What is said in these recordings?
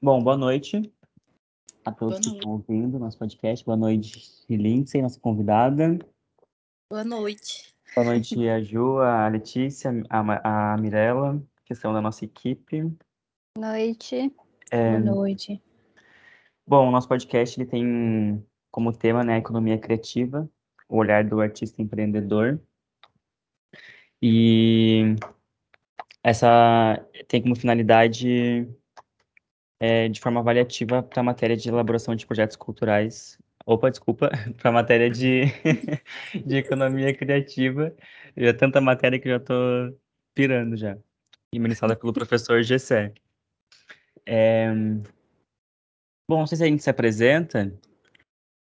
Bom, boa noite a Boa todos que estão ouvindo nosso podcast. Boa noite, Lindsay, nossa convidada. Boa noite. Boa noite a Ju, a Letícia, a, a Mirella, que são da nossa equipe. Noite. É, Boa noite. Bom, o nosso podcast ele tem como tema, né, a economia criativa, o olhar do artista empreendedor. E essa tem como finalidade, é, de forma avaliativa, para a matéria de elaboração de projetos culturais. Opa, desculpa, para a matéria de, de economia criativa. Já é tanta matéria que já tô pirando já. E ministrada pelo professor Gessé. É, Bom, não sei se a gente se apresenta,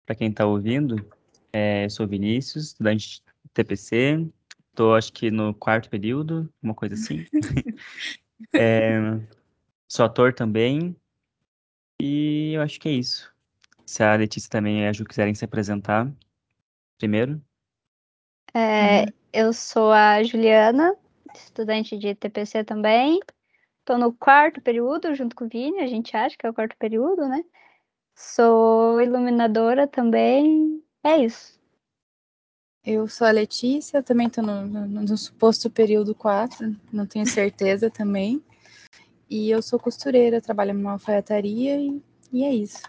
para quem está ouvindo. É, eu sou Vinícius, estudante de TPC. Estou, acho que, no quarto período, uma coisa assim. É, sou ator também. E eu acho que é isso. Se a Letícia também e a Ju quiserem se apresentar primeiro. É, Uhum. Eu sou a Juliana, estudante de TPC também. Estou no quarto período, junto com o Vini, a gente acha que é o quarto período, né? Sou iluminadora também. É isso. Eu sou a Letícia, também estou no, no, no suposto período 4, não tenho certeza também. E eu sou costureira, trabalho numa alfaiataria e, e é isso.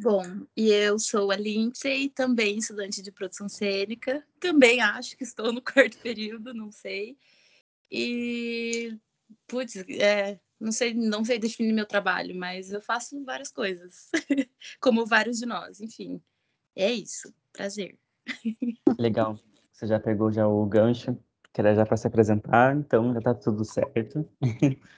Bom, e eu sou a Lindsay, também estudante de produção cênica. Também acho que estou no quarto período, não sei. E, putz, é, não sei, não sei definir meu trabalho, mas eu faço várias coisas, como vários de nós, enfim. É isso. Prazer. Legal. Você já pegou já o gancho, que era já para se apresentar, então já tá tudo certo.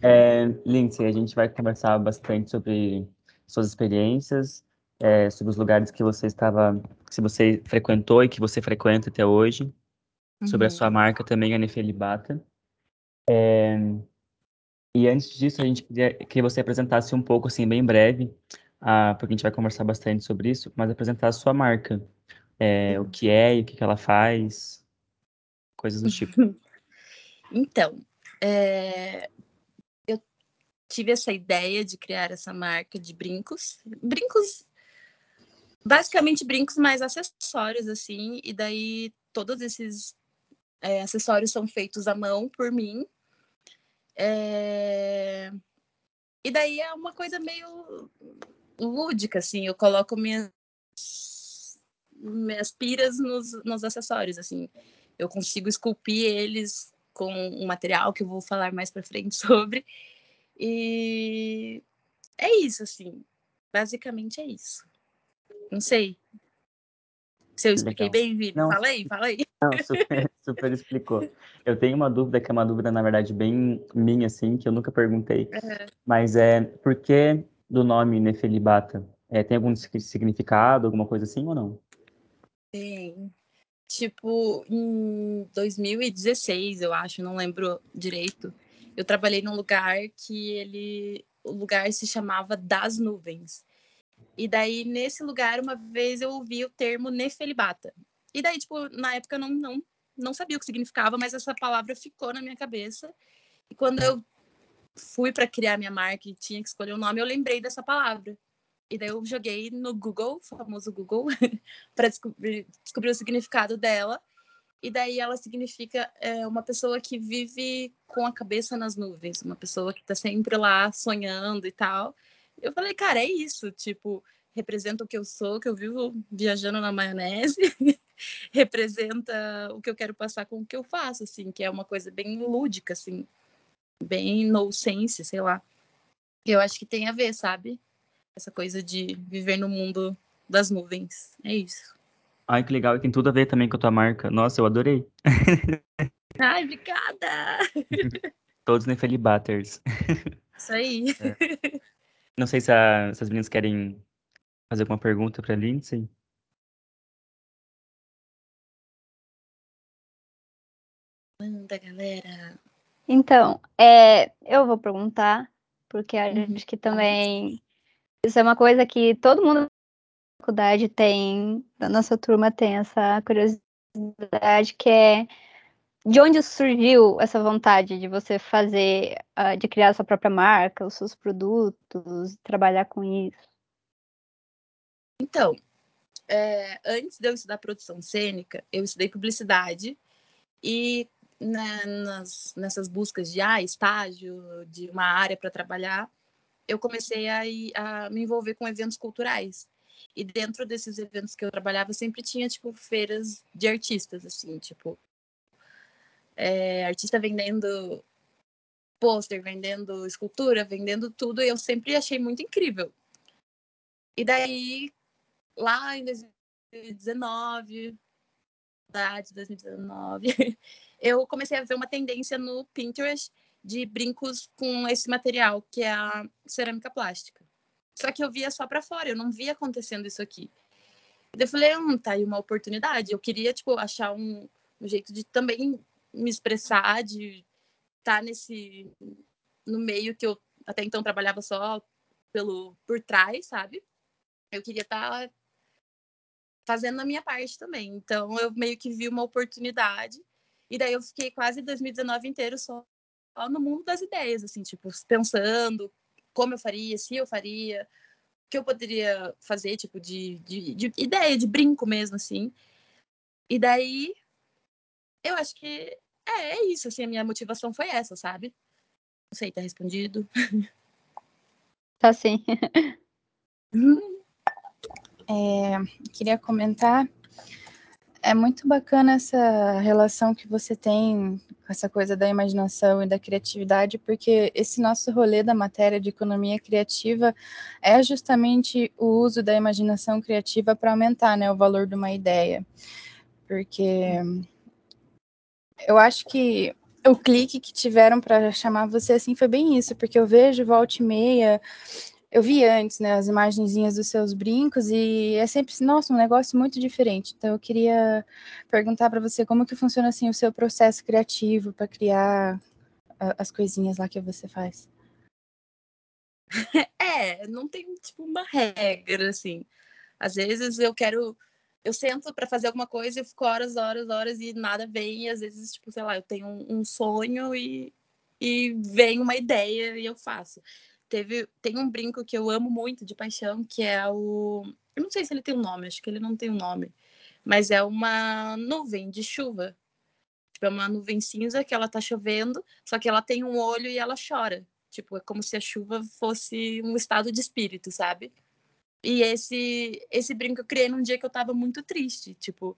É, Lindsay, a gente vai conversar bastante sobre suas experiências, é, sobre os lugares que você estava, que você frequentou e que você frequenta até hoje, sobre a Uhum. sua marca também, a Nefelibata. É, e antes disso, a gente queria que você apresentasse um pouco, assim, bem breve, ah, porque a gente vai conversar bastante sobre isso, mas apresentar a sua marca, É, o que é e o que que ela faz, coisas do tipo. Então, é, eu tive essa ideia de criar essa marca de brincos. Brincos, basicamente brincos, mais acessórios, assim. E daí todos esses é, acessórios são feitos à mão por mim. É, E daí é uma coisa meio lúdica, assim. Eu coloco minhas, minhas piras nos, nos acessórios, assim. Eu consigo esculpir eles com um material que eu vou falar mais pra frente sobre. E é isso, assim. Basicamente é isso. Não sei se eu expliquei Legal. bem, Vini. Não, Fala aí, fala aí. Não, super, super explicou. Eu tenho uma dúvida que é uma dúvida, na verdade, bem minha, assim, que eu nunca perguntei. Mas é, por que do nome Nefelibata? É, tem algum sig- significado, alguma coisa assim ou não? Tem. Tipo, em 2016, eu acho, não lembro direito. Eu trabalhei num lugar que ele. O lugar se chamava Das Nuvens. E daí, nesse lugar, uma vez eu ouvi o termo Nefelibata. E daí, tipo, na época eu não, não, não sabia o que significava, mas essa palavra ficou na minha cabeça. E quando eu fui para criar minha marca e tinha que escolher o nome, eu lembrei dessa palavra. E daí eu joguei no Google, famoso Google, para descobrir, descobrir o significado dela. E daí ela significa é, uma pessoa que vive com a cabeça nas nuvens, uma pessoa que tá sempre lá sonhando e tal. Eu falei, cara, é isso, tipo, representa o que eu sou, que eu vivo viajando na maionese, representa o que eu quero passar com o que eu faço, assim, que é uma coisa bem lúdica, assim, bem no sense, sei lá. Eu acho que tem a ver, sabe? Essa coisa de viver no mundo das nuvens. É isso. Ai, que legal, e tem tudo a ver também com a tua marca. Nossa, eu adorei. Ai, obrigada! Todos Nefelibaters. Isso aí. Não sei se, a- se as meninas querem fazer alguma pergunta pra Lindsay. Manda, galera. Então, é, eu vou perguntar, porque Uhum. acho que também isso é uma coisa que todo mundo da faculdade tem, da nossa turma tem essa curiosidade, que é de onde surgiu essa vontade de você fazer, uh, de criar sua própria marca, os seus produtos, trabalhar com isso? Então, é, antes de eu estudar produção cênica, eu estudei publicidade e né, nas, nessas buscas de ah, estágio, de uma área para trabalhar, eu comecei a, a me envolver com eventos culturais. E dentro desses eventos que eu trabalhava, sempre tinha, tipo, feiras de artistas, assim, tipo, é, artista vendendo pôster, vendendo escultura, vendendo tudo, e eu sempre achei muito incrível. E daí, lá em 2019, de 2019, eu comecei a ver uma tendência no Pinterest de brincos com esse material, que é a cerâmica plástica. Só que eu via só para fora, eu não via acontecendo isso aqui. Eu falei, hum, tá aí uma oportunidade. Eu queria, tipo, achar um, um jeito de também me expressar, de estar tá nesse no meio que eu até então trabalhava só pelo por trás, sabe? Eu queria estar tá fazendo a minha parte também. Então eu meio que vi uma oportunidade e daí eu fiquei quase 2019 inteiro só, só no mundo das ideias, assim, tipo, pensando como eu faria, se eu faria, o que eu poderia fazer, tipo, de, de, de ideia, de brinco mesmo, assim. E daí eu acho que é, é isso, assim, a minha motivação foi essa, sabe? Não sei, tá respondido? Tá sim. é, queria comentar é muito bacana essa relação que você tem com essa coisa da imaginação e da criatividade, porque esse nosso rolê da matéria de economia criativa é justamente o uso da imaginação criativa para aumentar né, o valor de uma ideia. Porque eu acho que o clique que tiveram para chamar você assim foi bem isso, porque eu vejo volta e meia eu vi antes, né, as imagenzinhas dos seus brincos e é sempre, nossa, um negócio muito diferente. Então eu queria perguntar para você como que funciona assim o seu processo criativo para criar as coisinhas lá que você faz. É, não tem tipo uma regra assim. Às vezes eu quero eu sento para fazer alguma coisa e fico horas, horas, horas e nada vem. E às vezes, tipo, sei lá, eu tenho um, um sonho e, e vem uma ideia e eu faço teve tem um brinco que eu amo muito de paixão que é o eu não sei se ele tem um nome acho que ele não tem um nome mas é uma nuvem de chuva. Tipo, é uma nuvem cinza que ela tá chovendo só que ela tem um olho e ela chora. Tipo é como se a chuva fosse um estado de espírito sabe? E esse esse brinco eu criei num dia que eu tava muito triste tipo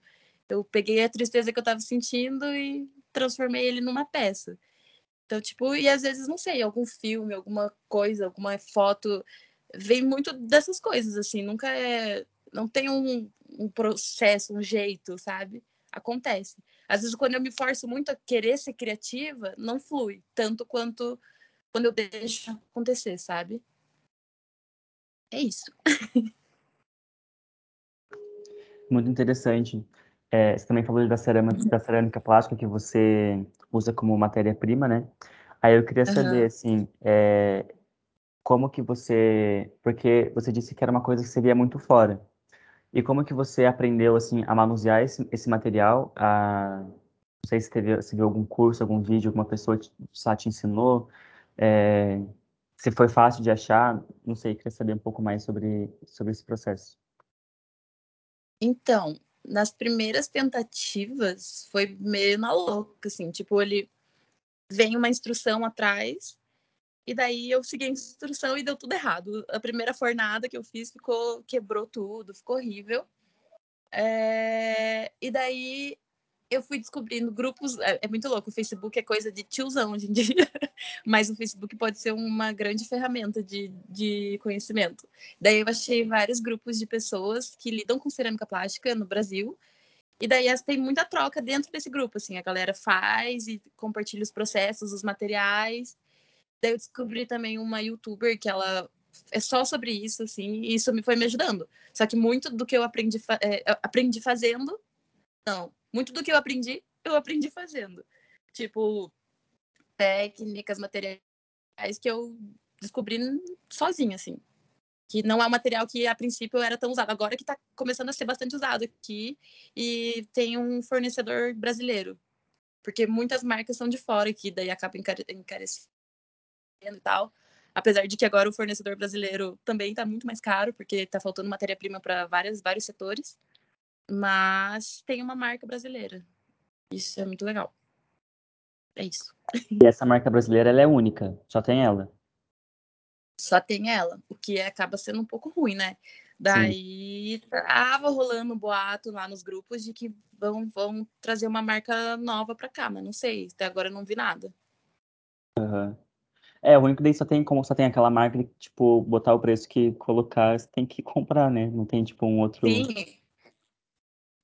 eu peguei a tristeza que eu tava sentindo e transformei ele numa peça então, tipo, e às vezes, não sei, algum filme, alguma coisa, alguma foto, vem muito dessas coisas, assim, nunca é. Não tem um, um processo, um jeito, sabe? Acontece. Às vezes, quando eu me forço muito a querer ser criativa, não flui tanto quanto quando eu deixo acontecer, sabe? É isso. Muito interessante. É, você também falou da cerâmica, da cerâmica plástica que você usa como matéria-prima, né? Aí eu queria saber, assim, é, como que você... Porque você disse que era uma coisa que seria muito fora. E como que você aprendeu, assim, a manusear esse, esse material? A, não sei se teve, se viu algum curso, algum vídeo, alguma pessoa te, só te ensinou. É, se foi fácil de achar. Não sei, queria saber um pouco mais sobre, sobre esse processo. Então, nas primeiras tentativas foi meio na louca, assim, tipo, ele vem uma instrução atrás e daí eu segui a instrução e deu tudo errado. A primeira fornada que eu fiz ficou quebrou tudo, ficou horrível. É... E daí eu fui descobrindo grupos. É, é, muito louco. O Facebook é coisa de tiozão hoje em dia, mas o Facebook pode ser uma grande ferramenta de, de conhecimento. Daí eu achei vários grupos de pessoas que lidam com cerâmica plástica no Brasil. E daí tem muita troca dentro desse grupo, assim, a galera faz e compartilha os processos, os materiais. Daí eu descobri também uma youtuber que ela é só sobre isso, assim, e isso me foi me ajudando. Só que muito do que eu aprendi, é, aprendi fazendo, não, muito do que eu aprendi, eu aprendi fazendo. Tipo, técnicas, materiais que eu descobri sozinha, assim. Que não é um material que a princípio era tão usado. Agora que está começando a ser bastante usado aqui e tem um fornecedor brasileiro. Porque muitas marcas são de fora, que daí acaba encare encarecendo e tal. Apesar de que agora o fornecedor brasileiro também está muito mais caro, porque está faltando matéria-prima para vários setores. Mas tem uma marca brasileira. Isso é muito legal. É isso. E essa marca brasileira ela é única, só tem ela. Só tem ela, o que acaba sendo um pouco ruim, né? Daí Sim. tava rolando um boato lá nos grupos de que vão, vão trazer uma marca nova para cá, mas não sei, até agora eu não vi nada. Uhum. É, o único daí só tem, como só tem aquela marca, de, tipo, botar o preço que colocar, você tem que comprar, né? Não tem, tipo, um outro... Sim.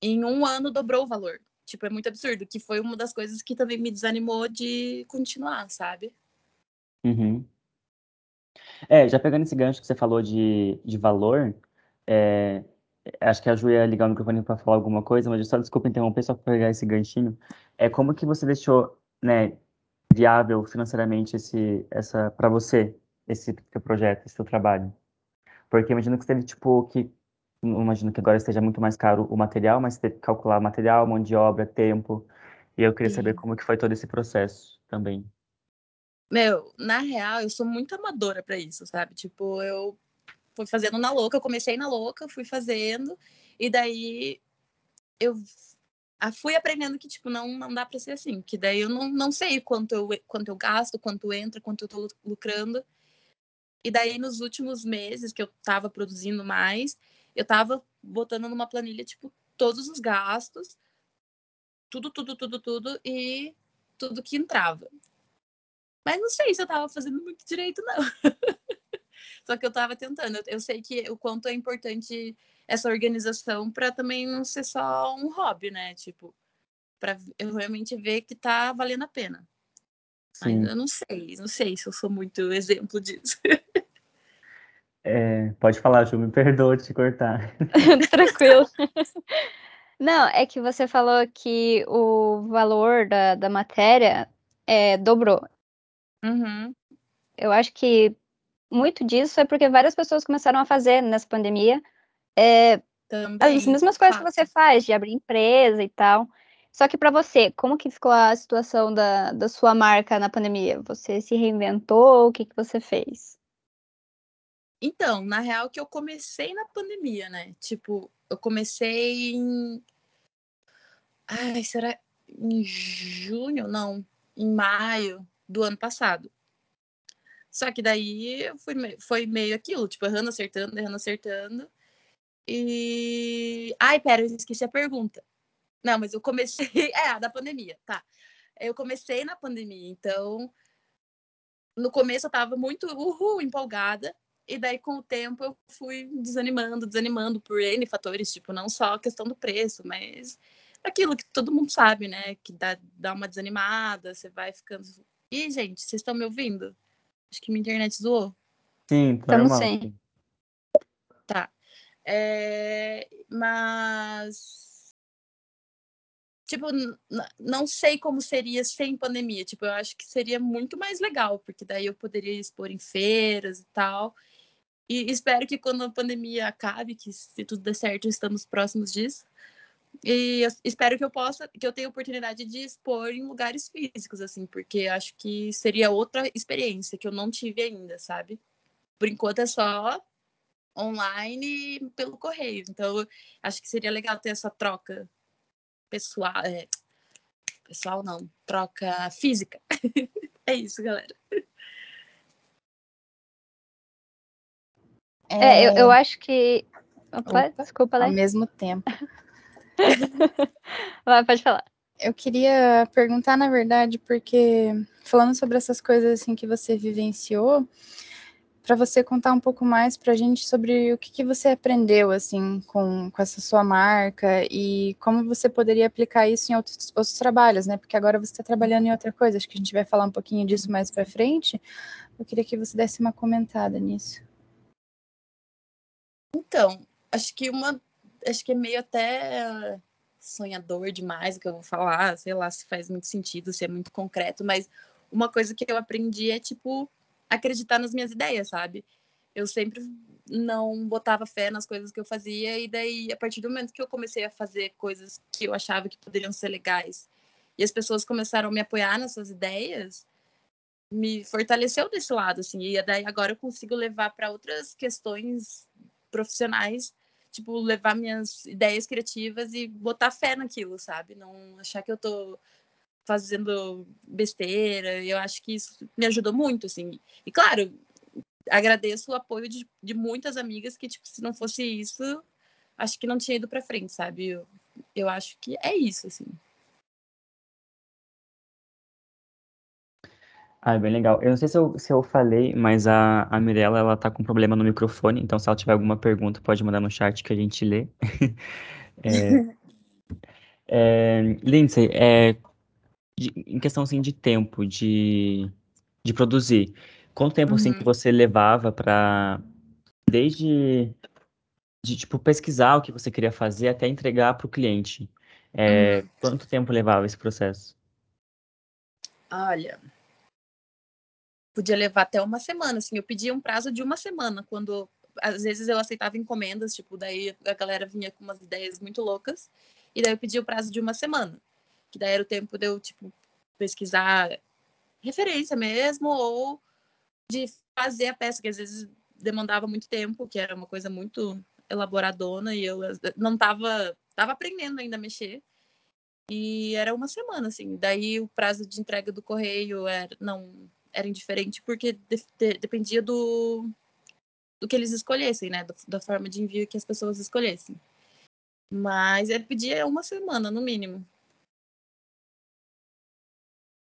Em um ano dobrou o valor. Tipo, é muito absurdo, que foi uma das coisas que também me desanimou de continuar, sabe? Uhum. É, já pegando esse gancho que você falou de, de valor, é, acho que a Ju ia ligar o microfone para falar alguma coisa, mas só desculpa interromper, só para pegar esse ganchinho. É como que você deixou, né, viável financeiramente esse, essa, para você, esse teu projeto, esse teu trabalho? Porque imagino que você teve, tipo, que, imagino que agora esteja muito mais caro o material, mas teve que calcular material, mão de obra, tempo, e eu queria saber como que foi todo esse processo também. Meu, na real, eu sou muito amadora para isso, sabe? Tipo, eu fui fazendo na louca, eu comecei na louca, fui fazendo, e daí eu fui aprendendo que, tipo, não, não dá para ser assim, que daí eu não, não sei quanto eu, quanto eu gasto, quanto entra, quanto eu tô lucrando. E daí, nos últimos meses que eu tava produzindo mais, eu tava botando numa planilha, tipo, todos os gastos, tudo, tudo, tudo, tudo, e tudo que entrava. Mas não sei se eu tava fazendo muito direito, não. Só que eu tava tentando. Eu sei que o quanto é importante essa organização para também não ser só um hobby, né? Tipo, para eu realmente ver que tá valendo a pena. Sim. Mas eu não sei, não sei se eu sou muito exemplo disso. É, pode falar, Ju, me perdoa te cortar. Tranquilo. Não, é que você falou que o valor da, da matéria é, dobrou. Uhum. Eu acho que muito disso é porque várias pessoas começaram a fazer nessa pandemia é, Também, as mesmas coisas que você faz, de abrir empresa e tal. Só que para você, como que ficou a situação da, da sua marca na pandemia? Você se reinventou? O que, que você fez? Então, na real que eu comecei na pandemia, né? Tipo, eu comecei em. Ai, será em junho? Não, em maio do ano passado. Só que daí fui, foi meio aquilo, tipo, errando, acertando, errando, acertando. E. Ai, pera, eu esqueci a pergunta. Não, mas eu comecei. É, a da pandemia, tá. Eu comecei na pandemia, então. No começo eu tava muito uhul, empolgada. E daí, com o tempo, eu fui desanimando, desanimando por N fatores, tipo, não só a questão do preço, mas aquilo que todo mundo sabe, né? Que dá, dá uma desanimada, você vai ficando. Ih, gente, vocês estão me ouvindo? Acho que minha internet zoou. Sim, tá normal. Sim. Tá. É, mas. Tipo, não sei como seria sem pandemia. Tipo, eu acho que seria muito mais legal, porque daí eu poderia expor em feiras e tal. E espero que quando a pandemia acabe, que se tudo der certo, estamos próximos disso. E espero que eu possa, que eu tenha oportunidade de expor em lugares físicos, assim, porque acho que seria outra experiência que eu não tive ainda, sabe? Por enquanto é só online pelo correio. Então, acho que seria legal ter essa troca pessoal. É, pessoal não, troca física. é isso, galera. É, é eu, eu, acho que. Opa, Opa, desculpa, Ao mesmo tempo. Vai, pode falar. Eu queria perguntar, na verdade, porque falando sobre essas coisas assim que você vivenciou, para você contar um pouco mais para a gente sobre o que, que você aprendeu assim com, com essa sua marca e como você poderia aplicar isso em outros, outros trabalhos, né? Porque agora você está trabalhando em outra coisa, acho que a gente vai falar um pouquinho disso mais para frente. Eu queria que você desse uma comentada nisso. Então, acho que uma, acho que é meio até sonhador demais o que eu vou falar, sei lá se faz muito sentido, se é muito concreto, mas uma coisa que eu aprendi é tipo acreditar nas minhas ideias, sabe? Eu sempre não botava fé nas coisas que eu fazia e daí a partir do momento que eu comecei a fazer coisas que eu achava que poderiam ser legais e as pessoas começaram a me apoiar nessas ideias, me fortaleceu desse lado, assim. E daí agora eu consigo levar para outras questões profissionais, tipo, levar minhas ideias criativas e botar fé naquilo, sabe? Não achar que eu tô fazendo besteira. Eu acho que isso me ajudou muito, assim. E claro, agradeço o apoio de, de muitas amigas que, tipo, se não fosse isso, acho que não tinha ido para frente, sabe? Eu, eu acho que é isso, assim. Ah, bem legal. Eu não sei se eu, se eu falei, mas a, a Mirella, ela tá com problema no microfone, então se ela tiver alguma pergunta, pode mandar no chat que a gente lê. é, é, Lindsay, é, de, em questão assim, de tempo, de, de produzir, quanto tempo assim, que Uhum. você levava para desde de tipo pesquisar o que você queria fazer até entregar para o cliente? É, Uhum. quanto tempo levava esse processo? Olha, podia levar até uma semana, assim. Eu pedia um prazo de uma semana, quando às vezes eu aceitava encomendas, tipo, daí a galera vinha com umas ideias muito loucas, e daí eu pedia o prazo de uma semana, que daí era o tempo de eu, tipo, pesquisar referência mesmo, ou de fazer a peça, que às vezes demandava muito tempo, que era uma coisa muito elaboradona, e eu não tava, tava aprendendo ainda a mexer, e era uma semana, assim. Daí o prazo de entrega do correio era, não, era indiferente porque de, de, dependia do, do que eles escolhessem, né? Do, da forma de envio que as pessoas escolhessem. Mas ele pedia uma semana, no mínimo.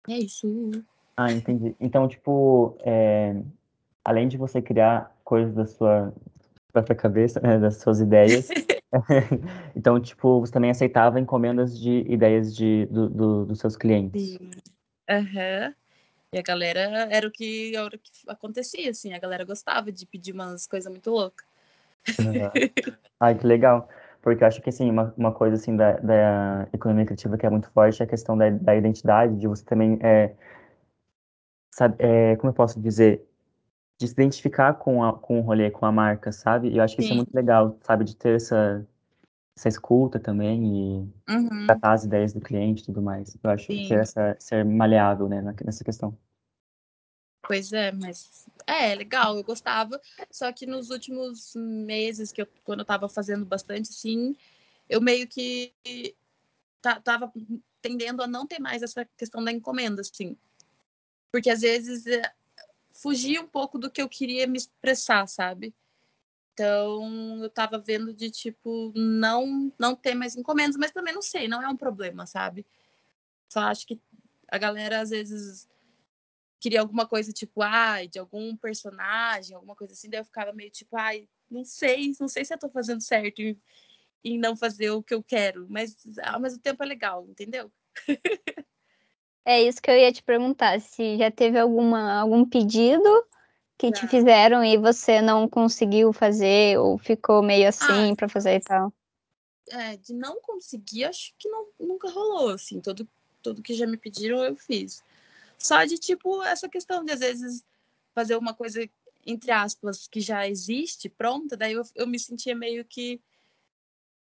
É isso. Ah, entendi. Então, tipo, é, além de você criar coisas da sua própria cabeça, né, das suas ideias, então, tipo, você também aceitava encomendas de ideias de, do, do- dos seus clientes. Sim. Aham. E a galera era o que, era o que acontecia, assim. A galera gostava de pedir umas coisas muito loucas. Aham. Ai, que legal. Porque eu acho que, assim, uma, uma coisa, assim, da, da economia criativa que é muito forte é a questão da, da identidade, de você também, é, sabe, é, como eu posso dizer, de se identificar com, a, com o rolê, com a marca, sabe? E eu acho que isso é Sim. muito legal, sabe? De ter essa, essa escuta também e Uhum. tratar as ideias do cliente e tudo mais. Eu acho que Sim. essa, ser maleável, né, nessa questão. Pois é, mas é, legal, eu gostava. Só que nos últimos meses, que eu, quando eu tava fazendo bastante, assim, eu meio que ta- tava tendendo a não ter mais essa questão da encomenda, assim. Porque às vezes é, fugia um pouco do que eu queria me expressar, sabe? Então eu tava vendo de tipo não não ter mais encomendas, mas também não sei, não é um problema, sabe? Só acho que a galera às vezes queria alguma coisa tipo, ai, de algum personagem, alguma coisa assim, daí eu ficava meio tipo, ai, não sei, não sei se eu tô fazendo certo em, em não fazer o que eu quero, mas ao mesmo tempo é legal, entendeu? É isso que eu ia te perguntar, se já teve alguma, algum pedido que te fizeram e você não conseguiu fazer ou ficou meio Ah, assim pra fazer e tal. é, de não conseguir, acho que não, nunca rolou, assim, tudo, tudo que já me pediram eu fiz. Só de, tipo, essa questão de, às vezes, fazer uma coisa, entre aspas, que já existe, pronta, daí eu, eu me sentia meio que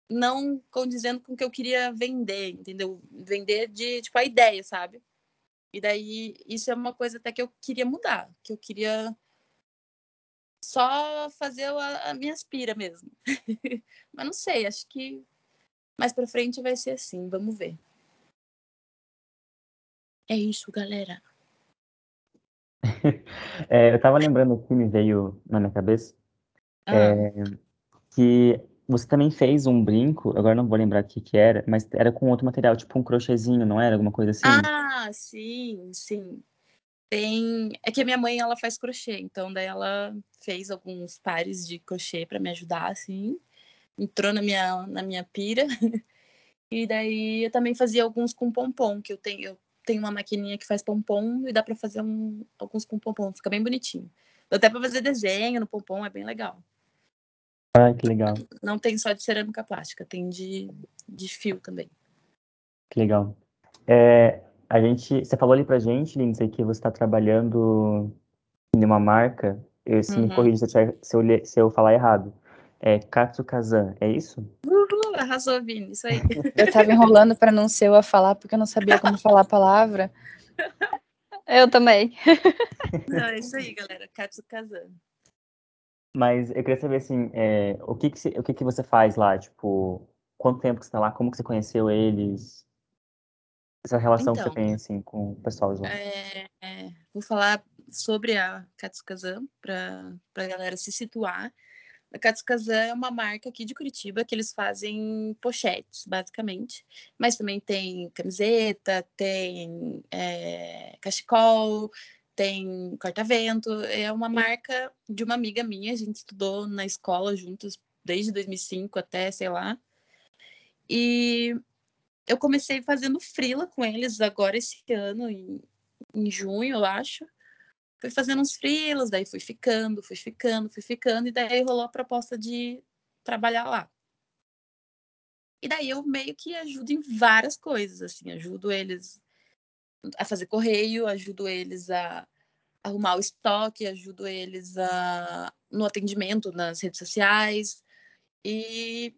não condizendo com o que eu queria vender, entendeu? Vender de, tipo, a ideia, sabe? E daí, isso é uma coisa até que eu queria mudar, que eu queria só fazer a, a minha aspira mesmo. Mas não sei, acho que mais pra frente vai ser assim, vamos ver. É isso, galera. É, eu tava lembrando aqui, me veio na minha cabeça, Ah, que você também fez um brinco, agora não vou lembrar o que que era, mas era com outro material, tipo um crochêzinho, não era? Alguma coisa assim? ah sim, sim. Tem. É que a minha mãe ela faz crochê, então daí ela fez alguns pares de crochê para me ajudar, assim. Entrou na minha, na minha pira. E daí eu também fazia alguns com pompom, que eu tenho, eu tenho uma maquininha que faz pompom e dá para fazer um, alguns com pompom, fica bem bonitinho. Dá até para fazer desenho no pompom, é bem legal. Ai, que legal, Não tem só de cerâmica plástica, tem de, de fio também. que legal. É, a gente, você falou ali pra gente, Lindsay, que você está trabalhando em uma marca, eu, se me Uhum. corrija se eu, se eu, se eu falar errado, é Katsukazan, é isso? Uhul, arrasou, Vini. Isso aí. Eu tava enrolando para não ser eu a falar, porque eu não sabia como falar a palavra. Eu também. Não, é isso aí, galera. Katsu Kazan. Mas eu queria saber, assim, é, o, que que, você- o que que você faz lá? Tipo, quanto tempo que você tá lá? Como que você conheceu eles? Essa relação que você Então, tem, assim, com o pessoal de lá. É, é, vou falar sobre a Katsukazan para a galera se situar. A Katsukazan é uma marca aqui de Curitiba que eles fazem pochetes, basicamente. Mas também tem camiseta, tem é, cachecol, tem corta-vento. É uma marca de uma amiga minha. A gente estudou na escola juntos desde 2005 até, sei lá. E eu comecei fazendo frila com eles agora esse ano, em, em junho, eu acho. Fui fazendo uns frilas, daí fui ficando, fui ficando, fui ficando, e daí rolou a proposta de trabalhar lá. E daí eu meio que ajudo em várias coisas, assim, ajudo eles a fazer correio, ajudo eles a arrumar o estoque, ajudo eles a no atendimento nas redes sociais. E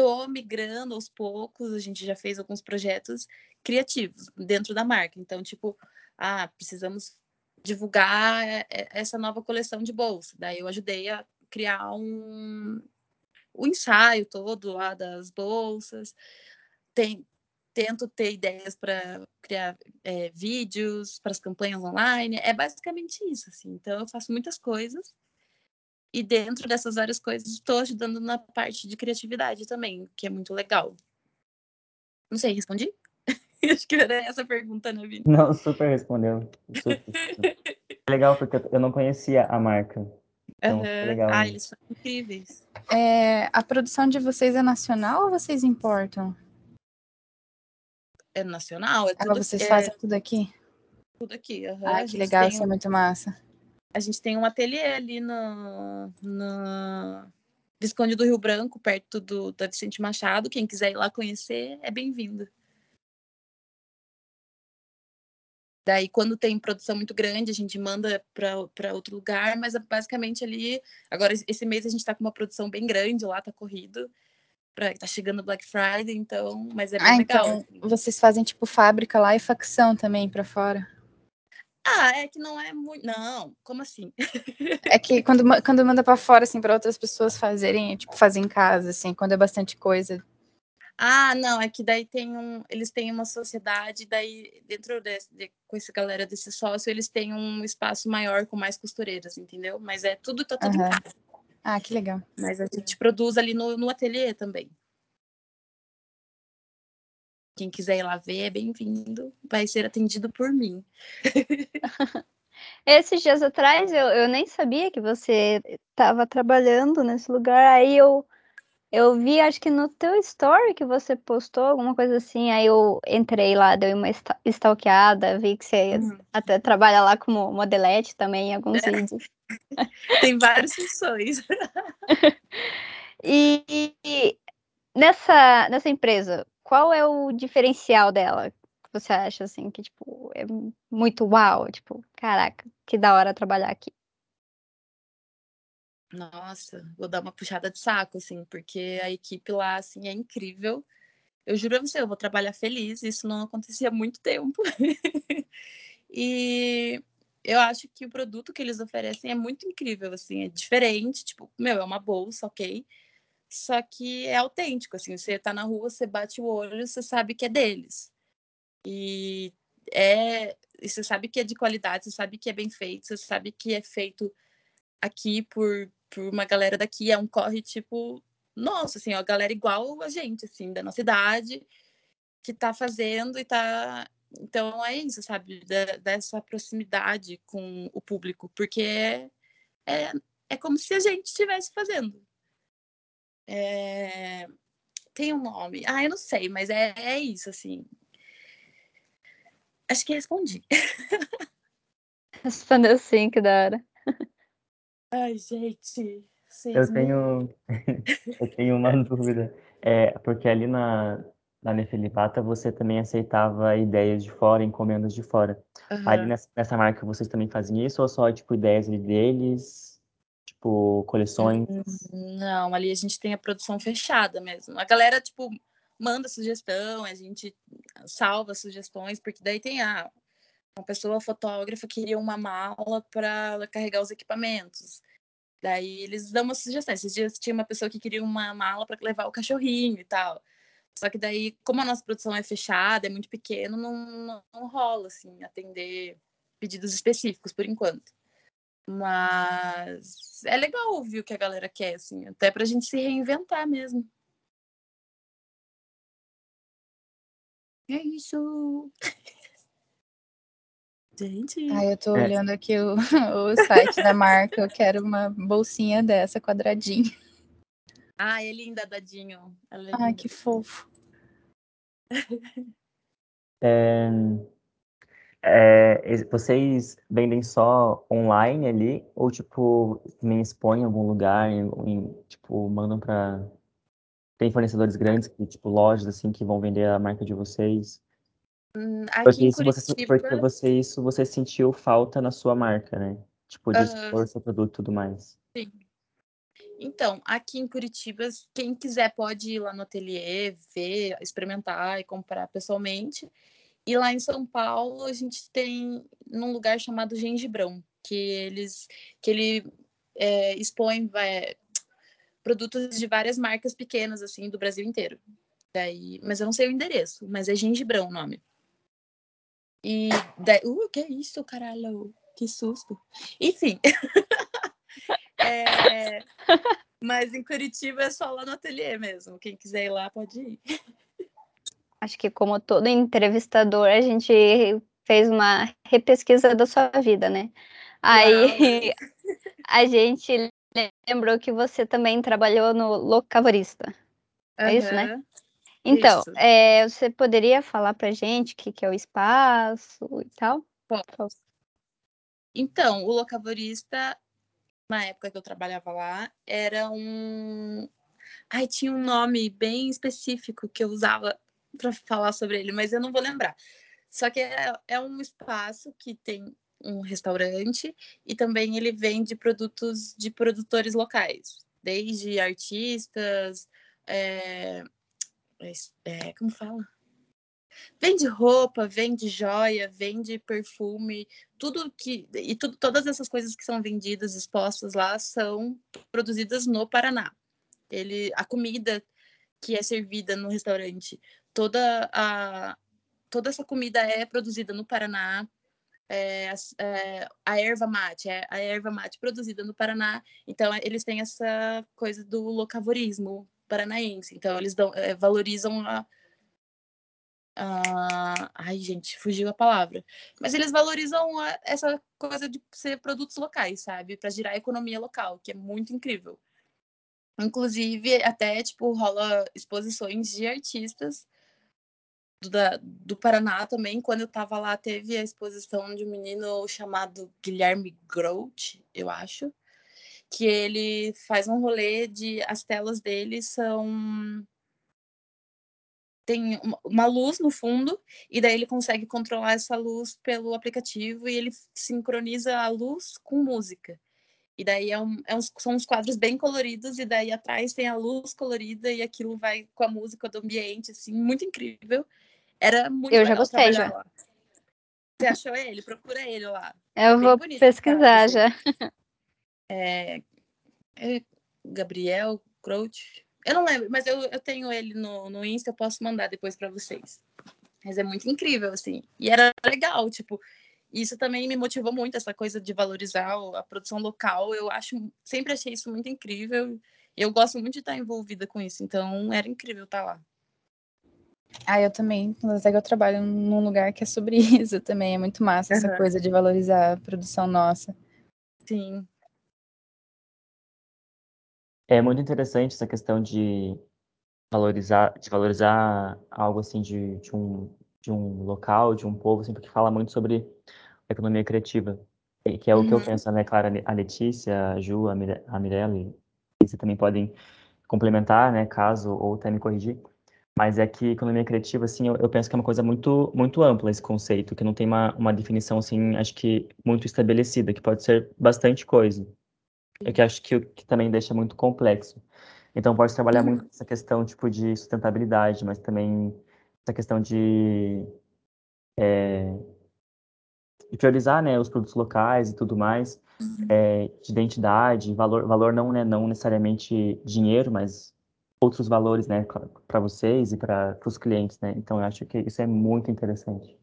tô migrando aos poucos, a gente já fez alguns projetos criativos dentro da marca. Então, tipo, ah, precisamos divulgar essa nova coleção de bolsa. Daí eu ajudei a criar um o ensaio todo lá das bolsas. Tem, tento ter ideias para criar é, vídeos para as campanhas online. É basicamente isso, assim. Então eu faço muitas coisas e dentro dessas várias coisas estou ajudando na parte de criatividade também, que é muito legal. Não sei, respondi? Acho que era essa a pergunta, né, Vini? Não, super respondeu. Super. É legal, porque eu não conhecia a marca. Então, Uhum. legal. Ah, né? eles são incríveis. É, a produção de vocês é nacional ou vocês importam? É nacional, é Ah, tudo, vocês é, fazem tudo aqui? tudo aqui. uhum. Ah, que legal, tem isso é muito massa. A gente tem um ateliê ali no, no Visconde do Rio Branco, perto do, da Vicente Machado. Quem quiser ir lá conhecer, é bem-vindo. Daí, quando tem produção muito grande, a gente manda para outro lugar, mas é basicamente ali. Agora, esse mês a gente está com uma produção bem grande lá, tá corrido. Pra, tá chegando o Black Friday, então. Mas é bem Ah, legal. então vocês fazem tipo fábrica lá e facção também pra fora. Ah, é que não é muito. Não, como assim? É que quando, quando manda pra fora, assim, pra outras pessoas fazerem, tipo, fazer em casa, assim, quando é bastante coisa. Ah, não, é que daí tem um, eles têm uma sociedade, daí dentro desse, de, com essa galera desse sócio, eles têm um espaço maior com mais costureiras, entendeu? Mas é tudo, tá tudo em Aham. casa. Ah, que legal. Mas a gente produz ali no, no ateliê também. Quem quiser ir lá ver é bem-vindo, vai ser atendido por mim. Esses dias atrás eu, eu nem sabia que você estava trabalhando nesse lugar. Aí eu, eu vi, acho que no teu story que você postou, alguma coisa assim. Aí eu entrei lá, dei uma stalkeada, vi que você Uhum. até trabalha lá como modelete também em alguns vídeos. Tem várias funções. E, e nessa, nessa empresa, qual é o diferencial dela? Que você acha assim que tipo é muito uau, tipo, caraca, que da hora trabalhar aqui. Nossa, vou dar uma puxada de saco, assim, porque a equipe lá, assim, é incrível. Eu juro a você, eu vou trabalhar feliz, isso não acontecia há muito tempo. e eu acho que o produto que eles oferecem é muito incrível, assim, é diferente, tipo, meu, é uma bolsa, ok? Só que é autêntico, assim, você tá na rua, você bate o olho, você sabe que é deles. E é, e você sabe que é de qualidade, você sabe que é bem feito, você sabe que é feito aqui por, por uma galera daqui, é um corre tipo, nossa, assim, ó, a galera igual a gente, assim, da nossa idade, que tá fazendo e tá. Então é isso, sabe? Da- dessa proximidade com o público, porque é, é, é como se a gente estivesse fazendo. É, Tem um nome. Ah, eu não sei, mas é, é isso, assim. Acho que respondi. Respondeu sim, que da hora. Ai, gente. Eu tenho, eu tenho uma dúvida. É, porque ali na, na Nefelipata você também aceitava ideias de fora, encomendas de fora. Ali Aham. nessa, nessa marca vocês também fazem isso ou só, tipo, ideias ali deles? Tipo, coleções? Não, ali a gente tem a produção fechada mesmo. A galera, tipo, manda sugestão, a gente salva sugestões, porque daí tem a uma pessoa fotógrafa queria uma mala para carregar os equipamentos. Daí eles dão uma sugestão. Esses dias tinha uma pessoa que queria uma mala para levar o cachorrinho e tal. Só que daí, como a nossa produção é fechada, é muito pequeno, não, não, não rola, assim, atender pedidos específicos por enquanto. Mas é legal ouvir o que a galera quer, assim, até pra gente se reinventar mesmo. É isso. Gente. Ai, eu tô É. olhando aqui o, o site da marca. Eu quero uma bolsinha dessa, quadradinha. Ah, é linda, Dadinho. É Ai, linda. que fofo. É, é, vocês vendem só online ali? Ou, tipo, também expõem em algum lugar? Em, em- tipo, mandam pra... Tem fornecedores grandes, que, tipo, lojas, assim, que vão vender a marca de vocês? Hum, Porque isso você, porque você, isso você sentiu falta na sua marca, né? Tipo, de expor seu produto e tudo mais. Então, aqui em Curitiba, quem quiser pode ir lá no ateliê, ver, experimentar e comprar pessoalmente. E lá em São Paulo, a gente tem num lugar chamado Gengibrão, que eles que ele é, expõe vai, produtos de várias marcas pequenas assim do Brasil inteiro. Daí, mas eu não sei o endereço, mas é Gengibrão o nome. E daí, uh, que isso, caralho, que susto. Enfim. É, Mas em Curitiba é só lá no ateliê mesmo. Quem quiser ir lá pode ir. Acho que como todo entrevistador, a gente fez uma repesquisa da sua vida, né? Aí a gente lembrou que você também trabalhou no Locavorista. É isso, né? Então, Isso. é, você poderia falar pra gente o que, que é o espaço e tal? Então, o locavorista, na época que eu trabalhava lá, era um. Ai, tinha um nome bem específico que eu usava para falar sobre ele, mas eu não vou lembrar. Só que é, é um espaço que tem um restaurante e também ele vende produtos de produtores locais, desde artistas, é, é, como fala? Vende roupa, vende joia, vende perfume, tudo que e todas essas coisas que são vendidas, expostas lá, são produzidas no Paraná. Ele, a comida que é servida no restaurante, toda a toda essa comida é produzida no Paraná. É, é, a erva mate, é a erva mate produzida no Paraná. Então eles têm essa coisa do locavorismo paranaense. Então eles dão, é, valorizam a ah, ai, gente, fugiu a palavra. Mas eles valorizam a- essa coisa de ser produtos locais, sabe? Para girar a economia local, que é muito incrível. Inclusive, até, tipo, rola exposições de artistas do, da, do Paraná também. Quando eu tava lá, teve a exposição de um menino chamado Guilherme Grout, eu acho. Que ele faz um rolê de... As telas dele são tem uma luz no fundo e daí ele consegue controlar essa luz pelo aplicativo e ele sincroniza a luz com música. E daí é um, é uns, são uns quadros bem coloridos e daí atrás tem a luz colorida e aquilo vai com a música do ambiente, assim, muito incrível. Era muito Eu já gostei, já. lá. Você achou ele? Procura ele lá. Eu É vou bonito, pesquisar sabe? já. É Gabriel Crouch. Eu não lembro, mas eu, eu tenho ele no, no Insta, eu posso mandar depois para vocês. Mas é muito incrível, assim. E era legal, tipo, isso também me motivou muito, essa coisa de valorizar a produção local. Eu acho, sempre achei isso muito incrível. Eu gosto muito de estar envolvida com isso, então era incrível estar lá. Ah, eu também. Até que eu trabalho num lugar que é sobre isso também. É muito massa essa Aham. coisa de valorizar a produção nossa. Sim. É muito interessante essa questão de valorizar, de valorizar algo assim de, de um, de um local, de um povo, assim, porque fala muito sobre economia criativa, que é o que eu Uhum. penso, né, Clara, a Letícia, a Ju, a, Mire, a Mirelle, e você também podem complementar, né, caso ou até me corrigir, mas é que economia criativa, assim, eu, eu penso que é uma coisa muito, muito ampla esse conceito, que não tem uma, uma definição, assim, acho que muito estabelecida, que pode ser bastante coisa. é que acho que, o que também deixa muito complexo. Então, pode trabalhar Uhum. muito essa questão, tipo, de sustentabilidade, mas também essa questão de, é, de priorizar, né, os produtos locais e tudo mais, é, de identidade, valor, valor não, né, não necessariamente dinheiro, mas outros valores, né, para vocês e para os clientes, né? Então, eu acho que isso é muito interessante.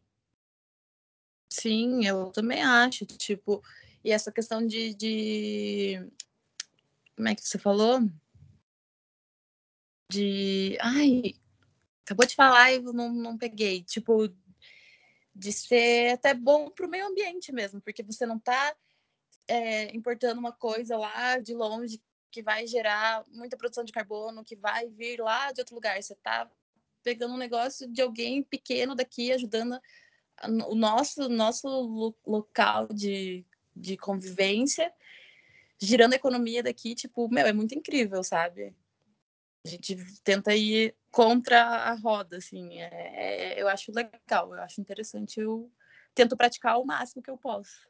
Sim, eu também acho. Tipo, e essa questão de, de. Como é que você falou? De. Ai, acabou de falar e eu não, não peguei. Tipo, de ser até bom para o meio ambiente mesmo, porque você não está é, importando uma coisa lá de longe que vai gerar muita produção de carbono, que vai vir lá de outro lugar. Você está pegando um negócio de alguém pequeno daqui, ajudando o nosso, nosso local de, de convivência, girando a economia daqui, tipo, meu, é muito incrível, sabe? A gente tenta ir contra a roda, assim, é, é, eu acho legal, eu acho interessante, eu tento praticar o máximo que eu posso.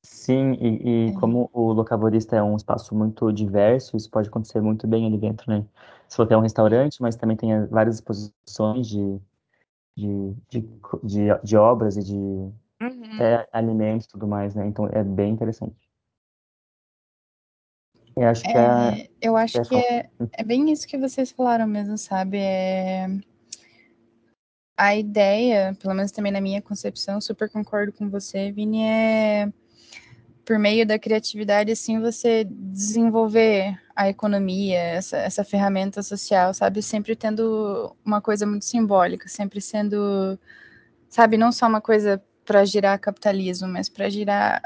Sim, e, e como o Locavorista é um espaço muito diverso, isso pode acontecer muito bem ali dentro, né? Se for ter um restaurante, mas também tem várias exposições de, de, de, de, de obras e de Uhum. até alimentos e tudo mais, né? Então é bem interessante. Eu acho que é. É, eu acho é que é, é bem isso que vocês falaram mesmo, sabe? É... A ideia, pelo menos também na minha concepção, super concordo com você, Vini, é por meio da criatividade, assim, você desenvolver a economia, essa, essa ferramenta social, sabe? Sempre tendo uma coisa muito simbólica, sempre sendo, sabe, não só uma coisa para girar capitalismo, mas para girar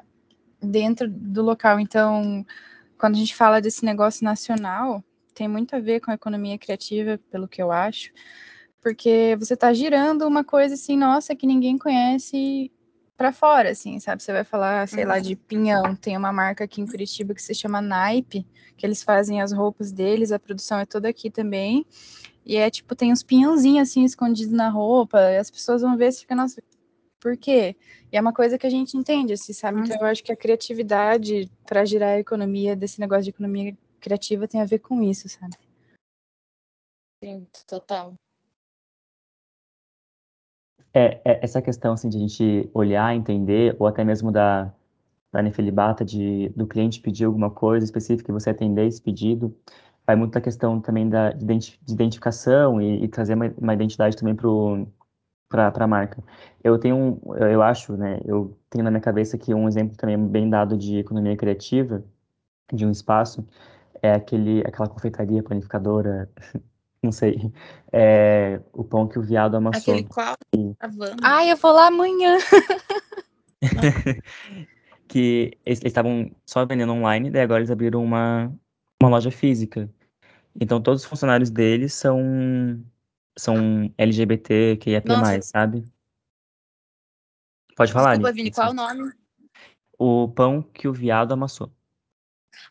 dentro do local. Então, quando a gente fala desse negócio nacional, tem muito a ver com a economia criativa, pelo que eu acho, porque você está girando uma coisa assim, nossa, que ninguém conhece para fora, assim, sabe? Você vai falar, sei Uhum. lá, de pinhão. Tem uma marca aqui em Curitiba que se chama Naipe, que eles fazem as roupas deles, a produção é toda aqui também. E é tipo, tem uns pinhãozinhos assim escondidos na roupa, e as pessoas vão ver e ficam, nossa, por quê? E é uma coisa que a gente entende, assim, sabe? Então eu acho que a criatividade para girar a economia, desse negócio de economia criativa, tem a ver com isso, sabe? Sim, total. É, é, essa questão assim, de a gente olhar, entender, ou até mesmo da, da Nefelibata, de, do cliente pedir alguma coisa específica e você atender esse pedido, vai muito da questão também da, de, identi de identificação e, e, trazer uma, uma identidade também para a marca. Eu tenho, um, eu acho, né, eu tenho na minha cabeça que um exemplo também bem dado de economia criativa, de um espaço, é aquele, aquela confeitaria panificadora, não sei, é, o pão que o viado amassou. Aquele qual? Ai, eu vou lá amanhã. que eles eles estavam só vendendo online, daí agora eles abriram uma, uma loja física. Então todos os funcionários deles são são LGBT, que Nossa, sabe? Pode falar, desculpa. Vini, qual o nome? O pão que o viado amassou.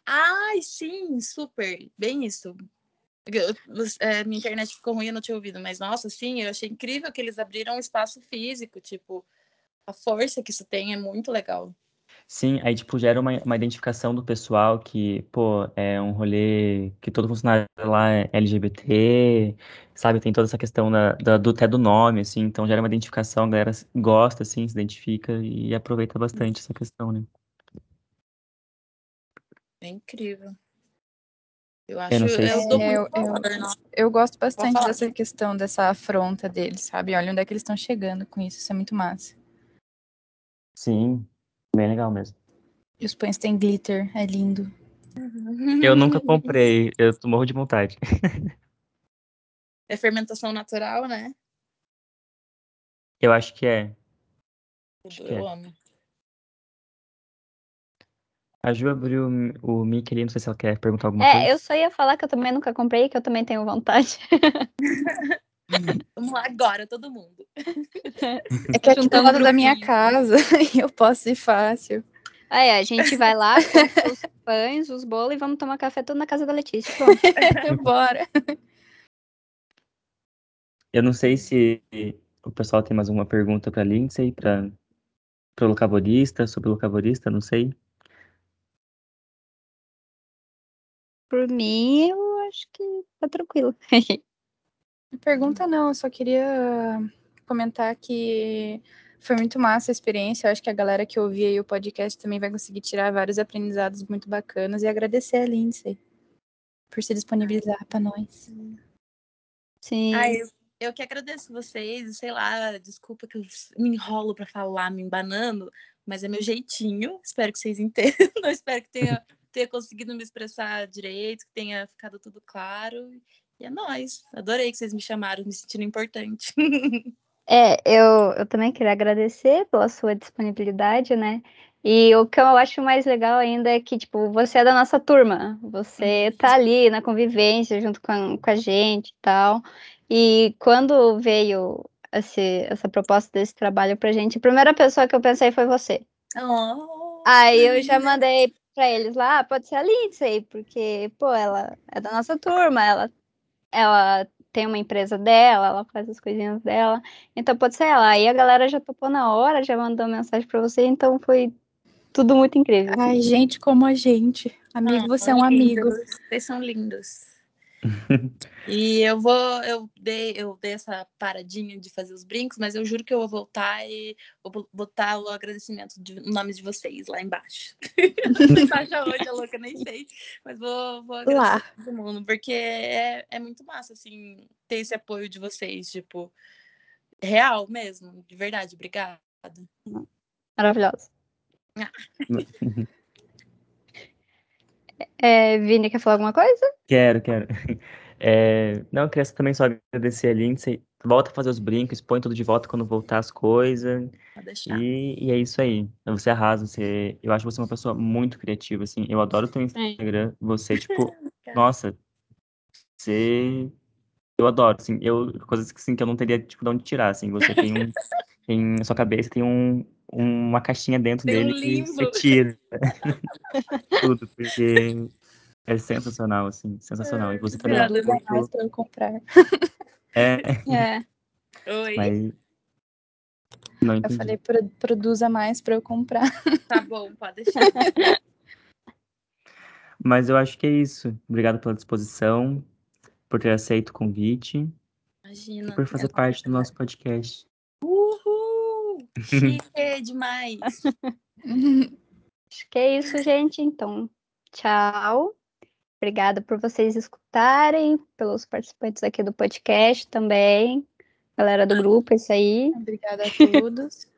Ai, sim, super. Bem isso. Eu- é, minha internet ficou ruim, eu não tinha ouvido, mas nossa, sim, eu achei incrível que eles abriram um espaço físico, tipo, a força que isso tem é muito legal. Sim, aí tipo gera uma, uma identificação do pessoal que, pô, é um rolê que todo funcionário lá é LGBT, sabe? Tem toda essa questão da, da- do até do nome, assim, então gera uma identificação, a galera gosta, assim, se identifica e aproveita bastante essa questão, né? É incrível. Eu Eu acho, não sei eu se. dou É, eu, muito eu, valor, não. eu gosto bastante falar. dessa questão, dessa afronta deles, sabe? Olha onde é que eles estão chegando com isso, isso é muito massa. Sim, bem legal mesmo. E os pães têm glitter, é lindo. Eu nunca comprei, eu morro de vontade. É fermentação natural, né? Eu acho que é. Acho Tudo, que eu é. amo. A Ju abriu o mic ali, não sei se ela quer perguntar alguma É, coisa. eu só ia falar que eu também nunca comprei, que eu também tenho vontade. Vamos lá agora, todo mundo. É que aqui do lado da minha casa e eu posso ir fácil. Aí, a gente vai lá, os pães, os bolos e vamos tomar café tudo na casa da Letícia. Bora. Eu não sei se o pessoal tem mais alguma pergunta para Lindsay, para o locavorista, sobre o locavorista, não sei. por mim, eu acho que tá tranquilo. Pergunta não, eu só queria comentar que foi muito massa a experiência. Eu acho que a galera que ouvia aí o podcast também vai conseguir tirar vários aprendizados muito bacanas e agradecer a Lindsay por se disponibilizar para nós. Sim. Ah, eu, eu que agradeço vocês, sei lá, desculpa que eu me enrolo para falar me embanando, mas é meu jeitinho. Espero que vocês entendam, espero que tenha, tenha conseguido me expressar direito, que tenha ficado tudo claro. E é nóis. Adorei que vocês me chamaram, me sentindo importante. É, eu, eu também queria agradecer pela sua disponibilidade, né? E o que eu acho mais legal ainda é que, tipo, você é da nossa turma. Você tá ali na convivência junto com a, com a gente e tal. E quando veio esse, essa proposta desse trabalho pra gente, a primeira pessoa que eu pensei foi você. Oh, Aí eu já mandei pra eles lá, "Ah, pode ser a Lindsay, porque, pô, ela é da nossa turma, ela, ela tem uma empresa dela, ela faz as coisinhas dela, então pode ser ela. Aí a galera já topou na hora, já mandou mensagem pra você, então foi tudo muito incrível. Ai, gente como a gente. Amigo, você é um amigo. Vocês são lindos. E eu vou, eu dei, eu dei essa paradinha de fazer os brincos, mas eu juro que eu vou voltar e vou botar o agradecimento de o nome de vocês lá embaixo. embaixo aonde, a louca, nem sei. Mas vou, vou agradecer Lá. todo mundo, porque é, é muito massa, assim, ter esse apoio de vocês, tipo, real mesmo, de verdade, obrigada. Maravilhosa. É, Vini, quer falar alguma coisa? Quero, quero. É, não, eu queria também só agradecer a Lindsay. Volta a fazer os brincos, põe tudo de volta quando voltar as coisas. E, e é isso aí. Você arrasa, você... Eu acho você uma pessoa muito criativa, assim. Eu adoro o teu Instagram. Você, tipo, nossa, você... Eu adoro, assim. Eu, coisas que, assim, que eu não teria, tipo, de onde tirar, assim. Você tem um... Tem, na sua cabeça tem um, uma caixinha dentro Tem um dele que você tira tudo, porque é sensacional, assim, sensacional. E você também é mais para eu comprar. É, É. Oi, mas... Não Eu falei, "Pro- produza mais para eu comprar. tá bom, pode deixar. Mas eu acho que é isso. Obrigado pela disposição, por ter aceito o convite e Imagina. por fazer é parte do nosso podcast. Chique demais. Acho que é isso, gente. Então, tchau. Obrigada por vocês escutarem, pelos participantes aqui do podcast também. Galera do grupo, é isso aí. Obrigada a todos.